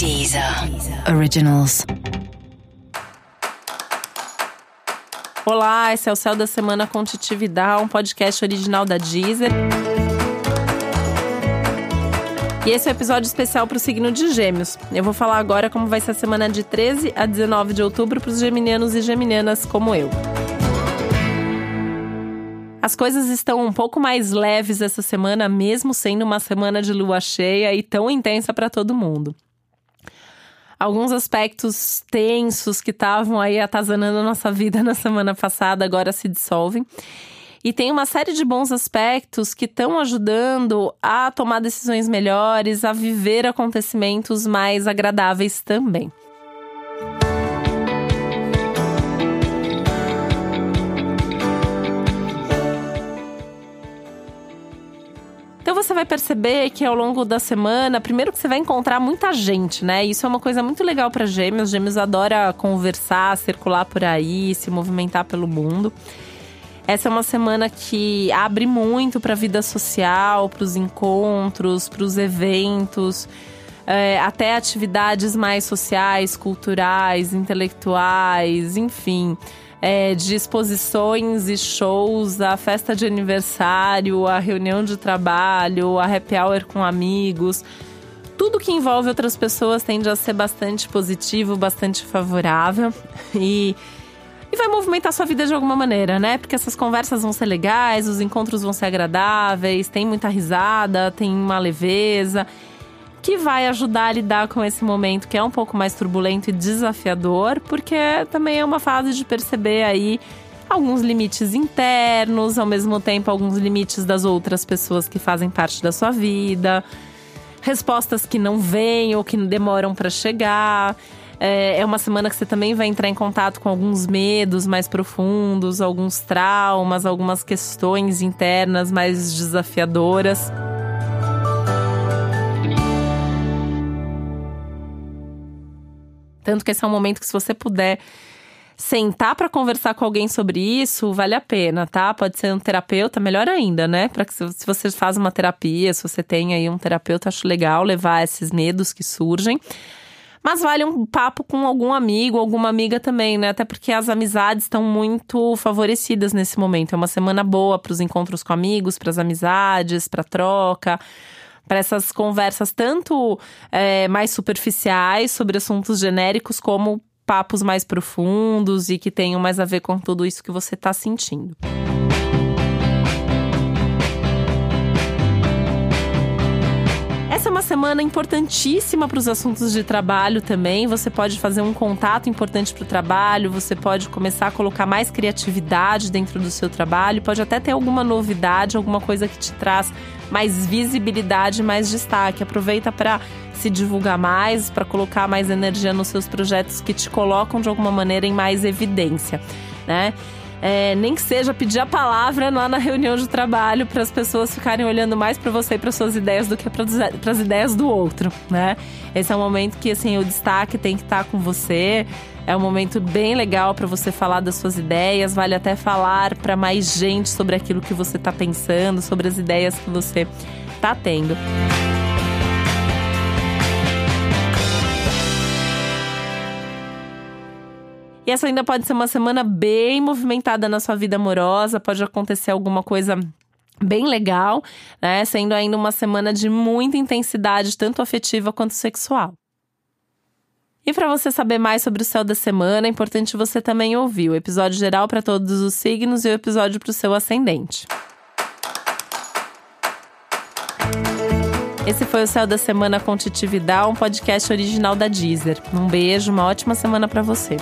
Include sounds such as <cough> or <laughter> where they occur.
Deezer Originals. Olá, esse é o Céu da Semana com Titividade, um podcast original da Deezer. E esse é o um episódio especial para o signo de Gêmeos. Eu vou falar agora como vai ser a semana de 13 a 19 de outubro para os geminianos e geminianas como eu. As coisas estão um pouco mais leves essa semana, mesmo sendo uma semana de lua cheia e tão intensa para todo mundo alguns aspectos tensos que estavam aí atazanando a nossa vida na semana passada agora se dissolvem. E tem uma série de bons aspectos que estão ajudando a tomar decisões melhores, a viver acontecimentos mais agradáveis também. Vai perceber que ao longo da semana, primeiro que você vai encontrar muita gente, né? Isso é uma coisa muito legal para gêmeos. Gêmeos adora conversar, circular por aí, se movimentar pelo mundo. Essa é uma semana que abre muito para a vida social, para os encontros, para os eventos, é, até atividades mais sociais, culturais, intelectuais, enfim é, de exposições e shows, a festa de aniversário, a reunião de trabalho, a happy hour com amigos. Tudo que envolve outras pessoas tende a ser bastante positivo, bastante favorável <laughs> e, e vai movimentar sua vida de alguma maneira, né? Porque essas conversas vão ser legais, os encontros vão ser agradáveis, tem muita risada, tem uma leveza que vai ajudar a lidar com esse momento que é um pouco mais turbulento e desafiador, porque também é uma fase de perceber aí alguns limites internos, ao mesmo tempo alguns limites das outras pessoas que fazem parte da sua vida, respostas que não vêm ou que demoram para chegar. É, é uma semana que você também vai entrar em contato com alguns medos mais profundos, alguns traumas, algumas questões internas mais desafiadoras. Tanto que esse é um momento que, se você puder sentar para conversar com alguém sobre isso, vale a pena, tá? Pode ser um terapeuta, melhor ainda, né? Para que se você faz uma terapia, se você tem aí um terapeuta, acho legal levar esses medos que surgem. Mas vale um papo com algum amigo, alguma amiga também, né? Até porque as amizades estão muito favorecidas nesse momento. É uma semana boa para os encontros com amigos, para as amizades, para troca para essas conversas tanto é, mais superficiais sobre assuntos genéricos como papos mais profundos e que tenham mais a ver com tudo isso que você está sentindo. É uma semana importantíssima para os assuntos de trabalho também. Você pode fazer um contato importante para o trabalho, você pode começar a colocar mais criatividade dentro do seu trabalho, pode até ter alguma novidade, alguma coisa que te traz mais visibilidade, mais destaque. Aproveita para se divulgar mais, para colocar mais energia nos seus projetos que te colocam de alguma maneira em mais evidência, né? É, nem que seja pedir a palavra lá na reunião de trabalho para as pessoas ficarem olhando mais para você e para suas ideias do que para as ideias do outro, né? Esse é um momento que assim o destaque tem que estar tá com você. É um momento bem legal para você falar das suas ideias, vale até falar para mais gente sobre aquilo que você está pensando, sobre as ideias que você está tendo. E essa ainda pode ser uma semana bem movimentada na sua vida amorosa, pode acontecer alguma coisa bem legal, né? Sendo ainda uma semana de muita intensidade, tanto afetiva quanto sexual. E para você saber mais sobre o céu da semana, é importante você também ouvir o episódio geral para todos os signos e o episódio para o seu ascendente. Esse foi o Céu da Semana com Titividade, um podcast original da Deezer. Um beijo, uma ótima semana para você.